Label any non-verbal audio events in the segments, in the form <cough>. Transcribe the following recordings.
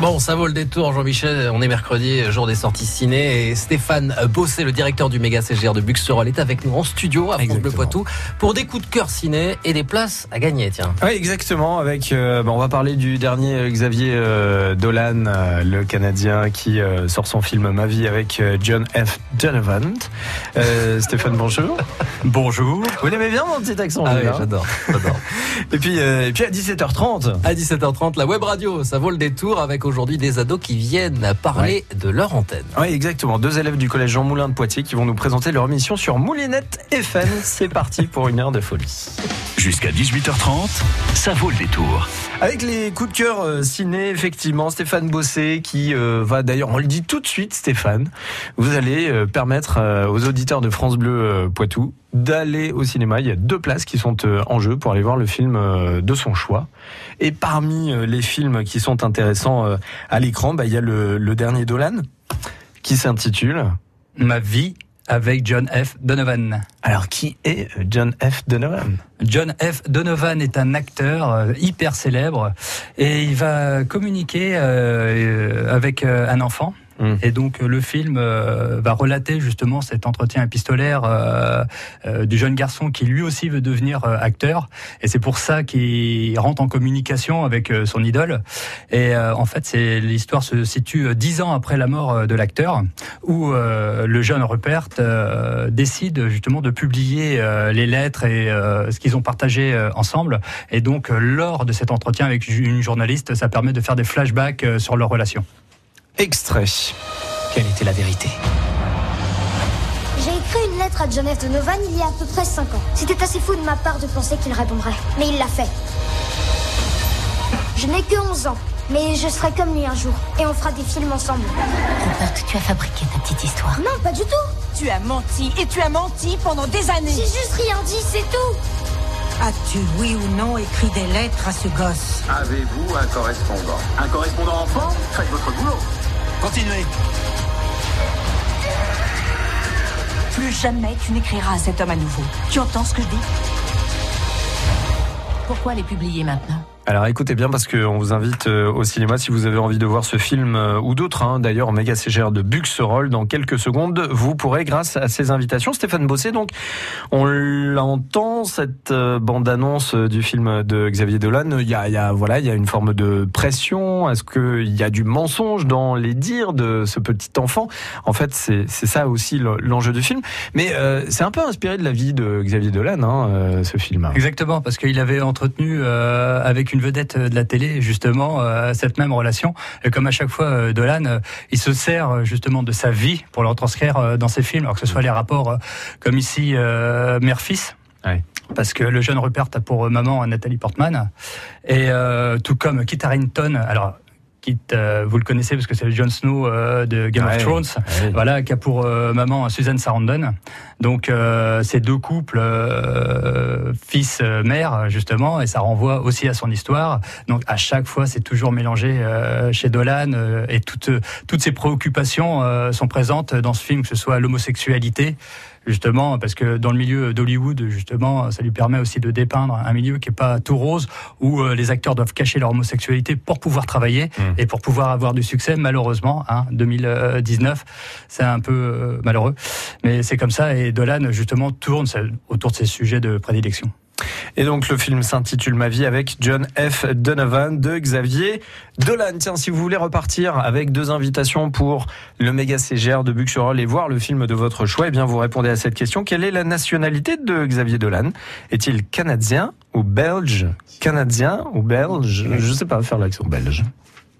Bon, ça vaut le détour, Jean-Michel. On est mercredi, jour des sorties ciné. Et Stéphane Bossé, le directeur du méga CGR de Buxerolles, est avec nous en studio à France Bleu Poitou pour des coups de cœur ciné et des places à gagner. Tiens. Oui, exactement. Avec, euh, bon, on va parler du dernier euh, Xavier euh, Dolan, euh, le Canadien qui euh, sort son film Ma vie avec euh, John F. Donovan. Euh, <laughs> Stéphane, bonjour. Bonjour. Vous l'aimez bien mon petit accent Ah oui, là j'adore, j'adore. <laughs> Et puis, euh, et puis à 17h30. À 17h30, la web radio, ça vaut le détour avec aujourd'hui des ados qui viennent parler de leur antenne. Oui, exactement. Deux élèves du collège Jean Moulin de Poitiers qui vont nous présenter leur mission sur Moulinette FM. C'est parti pour une heure de folie. Jusqu'à 18h30, ça vaut le détour. Avec les coups de cœur euh, ciné, effectivement, Stéphane Bossé qui euh, va d'ailleurs, on le dit tout de suite, Stéphane, vous allez euh, permettre euh, aux auditeurs de France Bleu euh, Poitou d'aller au cinéma. Il y a deux places qui sont euh, en jeu pour aller voir le film euh, de son choix. Et parmi euh, les films qui sont intéressants euh, à l'écran, bah, il y a le, le dernier Dolan qui s'intitule. Ma vie avec John F. Donovan. Alors, qui est euh, John F. Donovan? John F. Donovan est un acteur euh, hyper célèbre et il va communiquer euh, avec un enfant. Mm. Et donc euh, le film euh, va relater justement cet entretien épistolaire euh, euh, du jeune garçon qui lui aussi veut devenir euh, acteur. Et c'est pour ça qu'il rentre en communication avec son idole. Et en fait, c'est l'histoire se situe dix ans après la mort de l'acteur, où le jeune Rupert décide justement de publier les lettres et ce qu'ils ont partagé ensemble. Et donc, lors de cet entretien avec une journaliste, ça permet de faire des flashbacks sur leur relation. Extrait. Quelle était la vérité? J'ai écrit une lettre à John F. Donovan il y a à peu près 5 ans. C'était assez fou de ma part de penser qu'il répondrait. Mais il l'a fait. Je n'ai que 11 ans, mais je serai comme lui un jour. Et on fera des films ensemble. Rupert, tu as fabriqué ta petite histoire. Non, pas du tout. Tu as menti et tu as menti pendant des années. J'ai juste rien dit, c'est tout. As-tu, oui ou non, écrit des lettres à ce gosse Avez-vous un correspondant Un correspondant enfant Faites votre boulot. Continuez. Plus jamais tu n'écriras à cet homme à nouveau. Tu entends ce que je dis? Pourquoi les publier maintenant? Alors écoutez bien parce qu'on vous invite euh, au cinéma si vous avez envie de voir ce film euh, ou d'autres, hein, d'ailleurs méga CGR de Buxerolles dans quelques secondes. Vous pourrez grâce à ces invitations. Stéphane Bossé, donc on l'entend cette euh, bande-annonce du film de Xavier Dolan. Il y a, il y a voilà, il y a une forme de pression. Est-ce qu'il y a du mensonge dans les dires de ce petit enfant? En fait, c'est ça aussi le- l'enjeu du film. Mais euh, c'est un peu inspiré de la vie de Xavier Dolan, hein, ce film. Exactement, parce qu'il avait entretenu euh, avec une vedette de la télé justement euh, cette même relation. Et comme à chaque fois, euh, Dolan, euh, il se sert euh, justement de sa vie pour le retranscrire euh, dans ses films, alors que ce soit les rapports euh, comme ici euh, mère-fils. Ouais. Parce que le jeune Rupert a pour maman Nathalie Portman, et euh, tout comme Kit Harington. Alors Euh, vous le connaissez parce que c'est le Jon Snow euh, de Game Ouais. of Thrones. Ouais. Voilà, qui a pour euh, maman Suzanne Sarandon. Donc ces deux couples fils-mère justement, et ça renvoie aussi à son histoire. Donc à chaque fois, c'est toujours mélangé chez Dolan et toutes toutes ces préoccupations sont présentes dans ce film, que ce soit l'homosexualité. Justement, parce que dans le milieu d'Hollywood, justement, ça lui permet aussi de dépeindre un milieu qui est pas tout rose, où euh, les acteurs doivent cacher leur homosexualité pour pouvoir travailler et pour pouvoir avoir du succès. Malheureusement, hein, 2019, c'est un peu euh, malheureux, mais c'est comme ça. Et Dolan, justement, tourne autour de ces sujets de prédilection. Et donc le film s'intitule Ma vie avec John F. Donovan de Xavier Dolan. Tiens, si vous voulez repartir avec deux invitations pour le méga CGR de Buxerolles et voir le film de votre choix, eh bien vous répondez à cette question. Quelle est la nationalité de Xavier Dolan? Est-il canadien ou belge? Canadien ou belge? Je sais pas faire l'accent belge.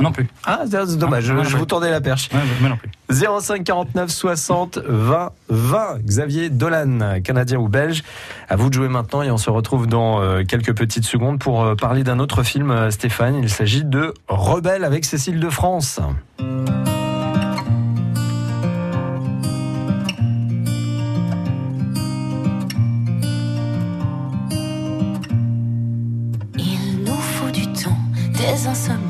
Non plus. Ah, c'est dommage, Ah, non, je, vous tendais la perche. Ouais, non plus. 05 49 60 20 20. Xavier Dolan, canadien ou belge. À vous de jouer maintenant et on se retrouve dans euh, quelques petites secondes pour euh, parler d'un autre film, euh, Stéphane. Il s'agit de Rebelle avec Cécile de France. Il nous faut du temps, des insomnies,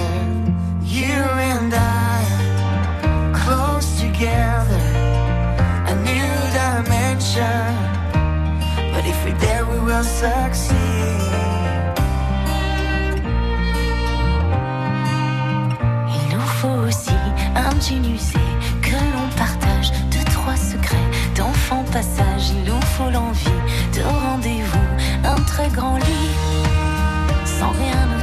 Together, a new dimension. But if we're there, we will succeed. Il nous faut aussi un jean usé que l'on partage deux trois secrets d'enfant passage. Il nous faut l'envie de rendez-vous, un très grand lit sans rien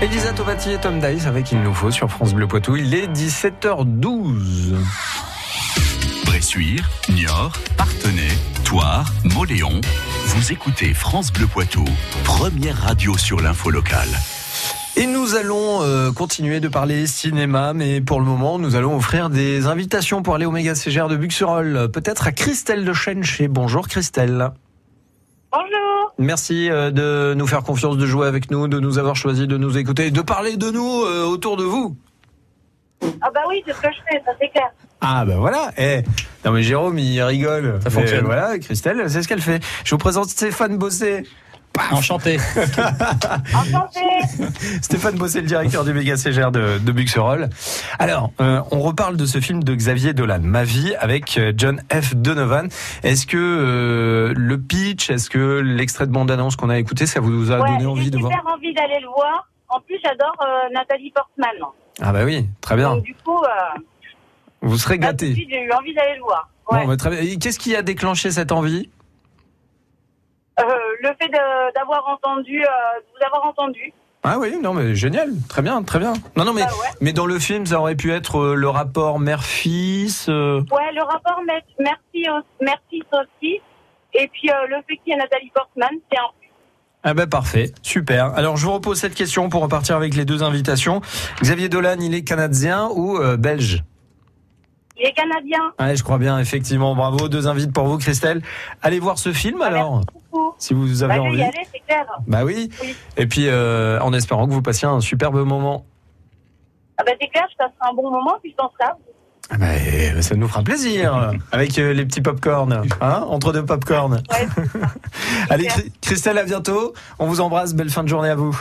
Elisa Tovati et Tom Dice avec Il nous faut sur France Bleu Poitou. Il est 17h12. Bressuire, Niort, Partenay, Toire, Moléon. Vous écoutez France Bleu Poitou, première radio sur l'info locale. Et nous allons euh, continuer de parler cinéma, mais pour le moment, nous allons offrir des invitations pour aller au méga CGR de Buxerolles. Peut-être à Christelle de Chenché. Bonjour Christelle. Bonjour. Merci euh, de nous faire confiance, de jouer avec nous, de nous avoir choisi, de nous écouter, de parler de nous euh, autour de vous. Ah bah oui, c'est ce que je fais, ça c'est clair. Ah ben voilà. Eh, non mais Jérôme, il rigole. Ça Mais fonctionne. voilà, Christelle, c'est ce qu'elle fait. Je vous présente Stéphane Bossé. Enchanté. <laughs> Enchanté. Stéphane Bossé, le directeur du méga CGR de, de Buxerolles. Alors, euh, on reparle de ce film de Xavier Dolan, Ma vie, avec euh, John F. Donovan. Est-ce que euh, le pitch, est-ce que l'extrait de bande-annonce qu'on a écouté, ça vous a Ouais, donné j'ai envie de voir super envie d'aller le voir. En plus, j'adore euh, Nathalie Portman. Ah bah oui, très bien. Donc du coup, euh, Vous serez suite, j'ai eu envie d'aller le voir. Ouais. Bon, bah, très bien. Et Qu'est-ce qui a déclenché cette envie? Le fait d'avoir entendu, euh, de vous avoir entendu. Ah oui, non mais génial, très bien, très bien. Non non mais Bah ouais. mais dans le film ça aurait pu être euh, le rapport mère-fils. euh, Ouais, le rapport merci aussi. Et puis euh, le fait qu'il y ait Nathalie Portman, c'est un Ah ben parfait, super. Alors je vous repose cette question pour repartir avec les deux invitations. Xavier Dolan, il est canadien ou belge? Il est canadien. Ouais, je crois bien, effectivement. Bravo, deux invites pour vous, Christelle. Allez voir ce film alors, Beaucoup. Si vous avez Bah, envie. y aller, c'est clair. Bah oui. Oui. Et puis euh, en espérant que vous passiez un superbe moment. Ah bah c'est clair, je passerai un bon moment, puis je ça. Ah bah, euh, ça nous fera plaisir <laughs> avec euh, les petits popcorn, hein, entre deux popcorn. Ouais. <laughs> Allez, Chri- Christelle, à bientôt. On vous embrasse. Belle fin de journée à vous.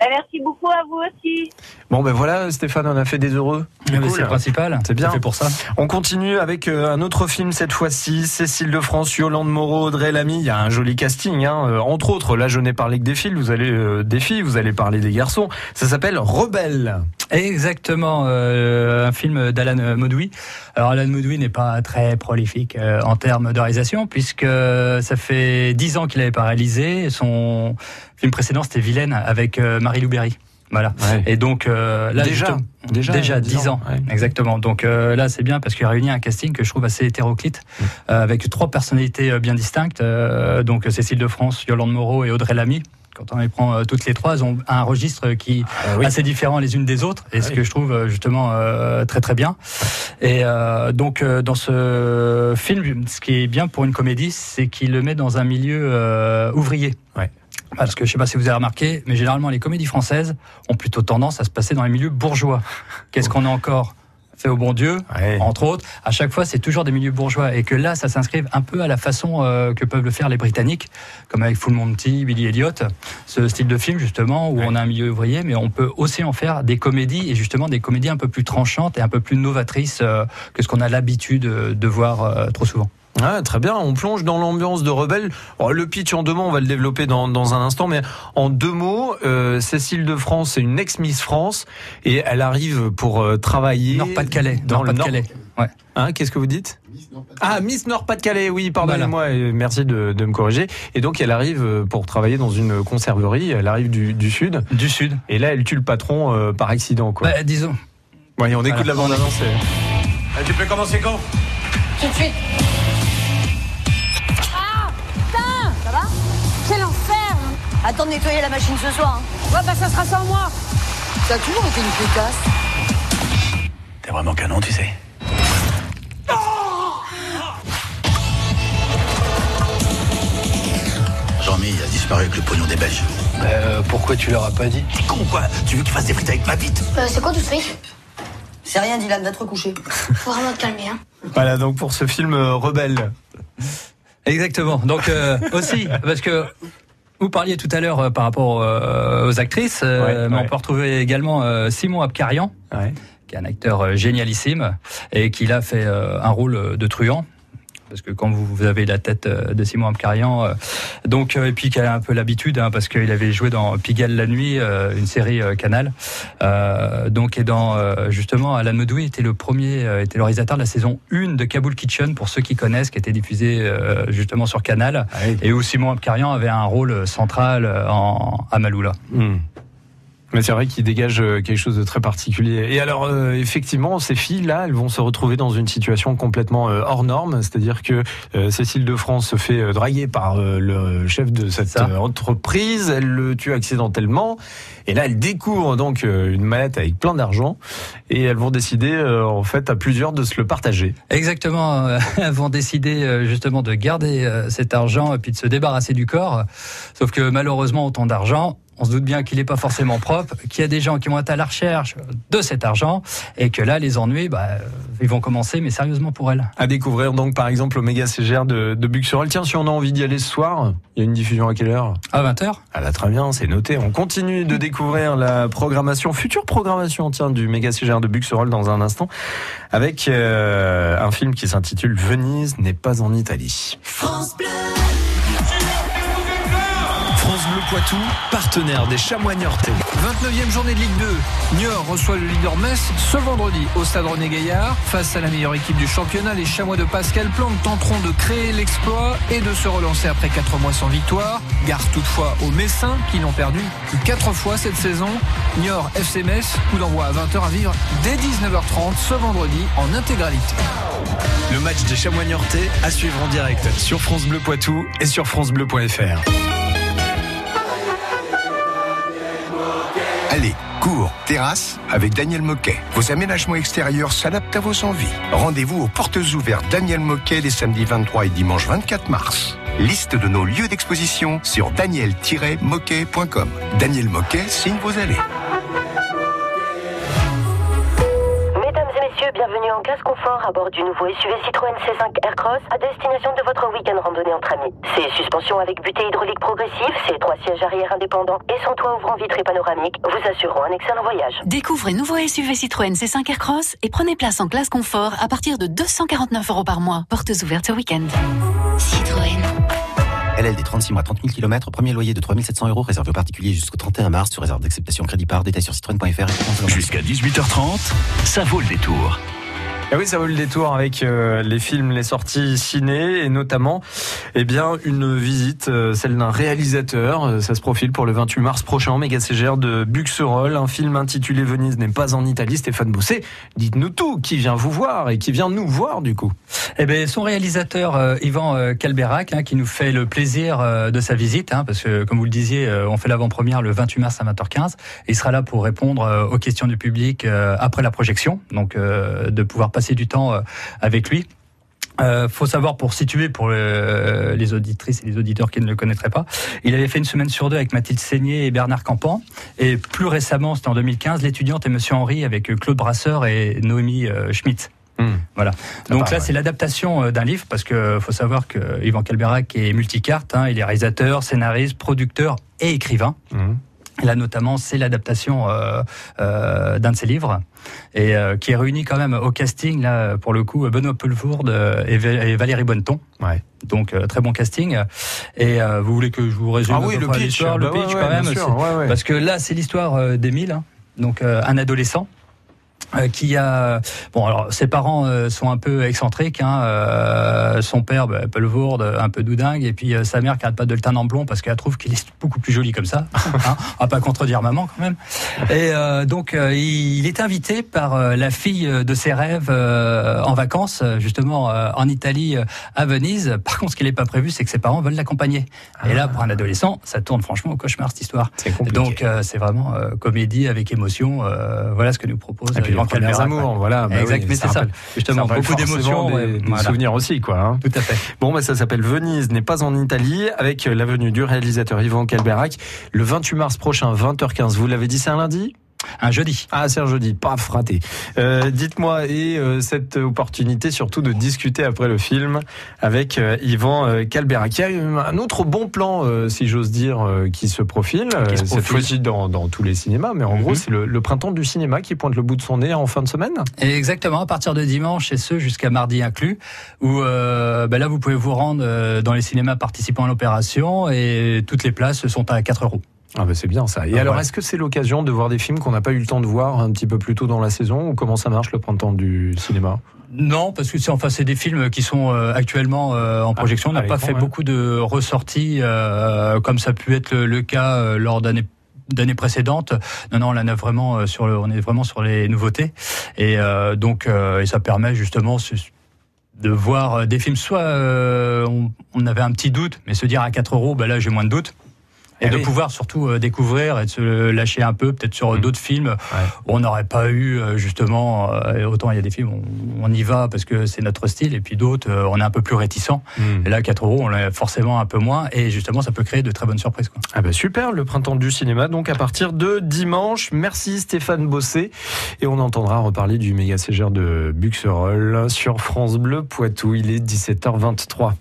Bah, merci beaucoup à vous aussi. Bon ben voilà, Stéphane, on a fait des heureux. Mais Cool. C'est le principal. C'est bien. fait pour ça. On continue avec euh, un autre film cette fois-ci, Cécile de France, Yolande Moreau, Audrey Lamy. Il y a un joli casting, hein. Euh, entre autres. Là, je n'ai parlé que des filles. Vous allez euh, des filles, vous allez parler des garçons. Ça s'appelle Rebelle. Exactement, euh, un film d'Alan Modoui. Alors Alan Modoui n'est pas très prolifique euh, en termes de réalisation puisque ça fait dix ans qu'il avait pas réalisé. Son film précédent c'était Vilaine avec euh, Marie-Lou Berry. Voilà. Et donc là déjà, déjà, déjà 10 ans, exactement. Donc là, c'est bien parce qu'il réunit un casting que je trouve assez hétéroclite, mm. avec trois personnalités bien distinctes. donc Cécile de France, Yolande Moreau et Audrey Lamy quand on les prend euh, toutes les trois, elles ont un registre qui ah est assez différent les unes des autres, et ah ce que je trouve euh, justement euh, très très bien. Et donc dans ce film, ce qui est bien pour une comédie, c'est qu'il le met dans un milieu ouvrier. Parce que je sais pas si vous avez remarqué, mais généralement les comédies françaises ont plutôt tendance à se passer dans les milieux bourgeois. Qu'est-ce qu'on a encore fait au bon Dieu, entre autres. À chaque fois, c'est toujours des milieux bourgeois. Et que là, ça s'inscrive un peu à la façon euh, que peuvent le faire les Britanniques, comme avec Full Monty, Billy Elliot, ce style de film, justement, où on a un milieu ouvrier, mais on peut aussi en faire des comédies, et justement des comédies un peu plus tranchantes et un peu plus novatrices euh, que ce qu'on a l'habitude de voir euh, trop souvent. Ah, très bien, on plonge dans l'ambiance de Rebelle. Oh, le pitch en deux mots, on va le développer dans, dans un instant, mais en deux mots, euh, Cécile de France est une ex-Miss France et elle arrive pour euh, travailler... Nord-Pas-de-Calais. Dans le Nord. Ouais. Hein, Qu'est-ce que vous dites Ah, Miss Nord-Pas-de-Calais, oui, pardonnez-moi, merci de, de, me corriger. Et donc, elle arrive euh, pour travailler dans une conserverie, elle arrive du, du Sud. Du Sud. Et là, elle tue le patron euh, par accident, quoi. Bah, disons. Ouais, on écoute la bande-annonce. Ah, tu peux commencer quand? Tout de suite. Attends de nettoyer la machine ce soir. Hein. Ouais, bah ça sera sans moi. Ça a toujours été une pétasse. T'es vraiment canon, tu sais. Jean-Mi a disparu avec le pognon des Belges. Euh, pourquoi tu leur as pas dit? T'es con quoi Tu veux qu'il fasse des frites avec ma bite? Euh, C'est quoi tout ce fric? C'est rien, Dylan, va te recoucher. Faut vraiment te calmer, hein. Voilà donc pour ce film euh, Rebelle. Exactement. Donc euh, aussi, parce que vous parliez tout à l'heure euh, par rapport euh, aux actrices, euh, mais on peut retrouver également Simon Abkarian, qui est un acteur génialissime et qui a fait un rôle de truand parce que quand vous, avez la tête euh, de Simon Amcarian, euh, donc euh, et puis qui a un peu l'habitude, hein, parce qu'il avait joué dans Pigalle la nuit, une série Canal, donc et dans justement Alan Medoui était le premier, était le réalisateur de la saison 1 de Kabul Kitchen pour ceux qui connaissent, qui était diffusé justement sur Canal, ah et où Simon Amcarian avait un rôle central en à Maloula. Hmm. Mais c'est vrai qu'il dégage euh, quelque chose de très particulier. Et alors, euh, effectivement, ces filles-là, elles vont se retrouver dans une situation complètement euh, hors norme. C'est-à-dire que Cécile de France se fait draguer par le chef de cette entreprise. Elle le tue accidentellement. Et là, elle découvre donc une mallette avec plein d'argent. Et elles vont décider, en fait, à plusieurs de se le partager. Exactement. <laughs> Elles vont décider justement de garder cet argent et puis de se débarrasser du corps. Sauf que malheureusement, autant d'argent, on se doute bien qu'il n'est pas forcément propre, qu'il y a des gens qui vont être à la recherche de cet argent et que là, les ennuis, bah, ils vont commencer, mais sérieusement pour elles. À découvrir donc par exemple au méga CGR de, de Buxerolles. Tiens, si on a envie d'y aller ce soir, il y a une diffusion à quelle heure? À 20h. Ah bah très bien, c'est noté. On continue de découvrir la programmation, future programmation tiens, du méga CGR de Buxerolles dans un instant avec euh, un film qui s'intitule Venise n'est pas en Italie. France Bleu Poitou, partenaire des Chamois Niortais. 29e journée de Ligue 2. Niort reçoit le leader Metz ce vendredi au stade René Gaillard. Face à la meilleure équipe du championnat, les Chamois de Pascal Plante tenteront de créer l'exploit et de se relancer après 4 mois sans victoire. Gare toutefois aux Messins qui n'ont perdu que 4 fois cette saison. Niort FC Metz, coup d'envoi à 20h à vivre dès 19h30 ce vendredi en intégralité. Le match des Chamois Niortais à suivre en direct sur France Bleu Poitou et sur francebleu.fr. terrasse avec Daniel Moquet. Vos aménagements extérieurs s'adaptent à vos envies. Rendez-vous aux portes ouvertes Daniel Moquet les samedis 23 et dimanche 24 mars. Liste de nos lieux d'exposition sur daniel-moquet.com. Daniel Moquet signe vos allées. Bienvenue en classe confort à bord du nouveau SUV Citroën C5 Aircross à destination de votre week-end randonnée entre amis. Ses suspensions avec butée hydraulique progressive, ses trois sièges arrière indépendants et son toit ouvrant vitré panoramique vous assureront un excellent voyage. Découvrez nouveau SUV Citroën C5 Aircross et prenez place en classe confort à partir de 249 euros par mois. Portes ouvertes ce week-end. Citroën. LLD 36 mois, 30 000 km, premier loyer de 3700 euros réservé aux particuliers jusqu'au 31 mars sur réserve d'acceptation crédit par détail sur citroën.fr. Jusqu'à 18h30, ça vaut le détour. Et oui, ça vaut le détour avec euh, les films, les sorties ciné et notamment, eh bien, une visite, euh, celle d'un réalisateur. Euh, ça se profile pour le 28 mars prochain, méga CGR de Buxerolles, un film intitulé Venise n'est pas en Italie. Stéphane Bossé, dites-nous tout. Qui vient vous voir et qui vient nous voir du coup? Eh bien, son réalisateur Yvan Calberac, hein, qui nous fait le plaisir de sa visite, hein, parce que comme vous le disiez, on fait l'avant-première le 28 mars à 20h15. Il sera là pour répondre aux questions du public après la projection, donc de pouvoir passer du temps euh, avec lui. Euh, faut savoir pour situer pour le- les auditrices et les auditeurs qui ne le connaîtraient pas, il avait fait une semaine sur deux avec Mathilde Seigné et Bernard Campan, et plus récemment, c'était en 2015, l'étudiante et Monsieur Henri avec Claude Brasseur et Noémie euh, Schmitt. Voilà. Donc part, là, ouais. c'est l'adaptation euh, d'un livre parce que faut savoir que Yvan Calberac est multicarte. Hein, il est réalisateur, scénariste, producteur et écrivain. Et Là, notamment, c'est l'adaptation euh, euh, d'un de ses livres et euh, qui est réuni quand même au casting là pour le coup Benoît Pelvourde euh, et, Val- et Valérie Bonneton. Ouais. Donc euh, très bon casting. Et euh, vous voulez que je vous résume Ah oui, le pitch, l'histoire, bah le pitch ouais, quand même, sûr, parce que là, c'est l'histoire d'Émile, hein. donc euh, un adolescent euh, qui a bon alors ses parents euh, sont un peu excentriques hein, euh, son père bah, Pelvourde un peu doudingue et puis euh, sa mère qui arrête pas de le teindre en blond parce qu'elle trouve qu'il est beaucoup plus joli comme ça <laughs> hein, on va pas contredire maman quand même. Et euh, donc euh, il, est invité par euh, la fille de ses rêves euh, en vacances euh, justement euh, en Italie euh, à Venise. Par contre ce qui n'est pas prévu c'est que ses parents veulent l'accompagner. Et là pour un adolescent ça tourne franchement au cauchemar cette histoire. Donc euh, c'est vraiment euh, comédie avec émotion euh, voilà ce que nous propose Calberac, amours, ouais. voilà. bah exact oui, mais c'est ça justement ça beaucoup d'émotions des, des voilà. souvenirs aussi, quoi. hein. Tout à fait. Bon, bah, ça s'appelle Venise n'est pas en Italie, avec la venue du réalisateur Yvan Calberac le 28 mars prochain, 20h15. Vous l'avez dit, c'est un lundi? Un jeudi. Ah, c'est un jeudi, pas fraté. Euh, Dites-moi, et euh, cette opportunité surtout de discuter après le film avec euh, Yvan euh, Calberac. Il y a un autre bon plan, euh, si j'ose dire, qui se profile, Qui se cette fois-ci dans, dans tous les cinémas, mais en gros, c'est le, le printemps du cinéma qui pointe le bout de son nez en fin de semaine. Et Exactement, à partir de dimanche et ce jusqu'à mardi inclus, où ben là vous pouvez vous rendre dans les cinémas participant à l'opération et toutes les places sont à 4 euros. Ah bah c'est bien ça. Et Ah, alors, est-ce que c'est l'occasion de voir des films qu'on n'a pas eu le temps de voir un petit peu plus tôt dans la saison ou comment ça marche le printemps du cinéma? Non, parce que c'est enfin c'est des films qui sont euh, actuellement euh, en projection. On à n'a pas fait ouais. beaucoup de ressorties euh, comme ça a pu être le, le cas lors d'années d'années précédentes. Non, non, on en a vraiment sur le, on est vraiment sur les nouveautés et donc et ça permet justement de voir des films. Soit on, on avait un petit doute, mais se dire à 4 euros, bah là j'ai moins de doute. Et Eh de oui. pouvoir surtout euh, découvrir et de se lâcher un peu, peut-être sur euh, d'autres films où on n'aurait pas eu euh, justement. autant il y a des films où on, y va parce que c'est notre style, et puis d'autres on est un peu plus réticent. Et là 4 euros, on l'a forcément un peu moins, et justement ça peut créer de très bonnes surprises. Quoi. Ah bah super, le printemps du cinéma, donc à partir de dimanche. Merci Stéphane Bossé. Et on entendra reparler du méga CGR de Buxerolles sur France Bleu Poitou. Il est 17h23.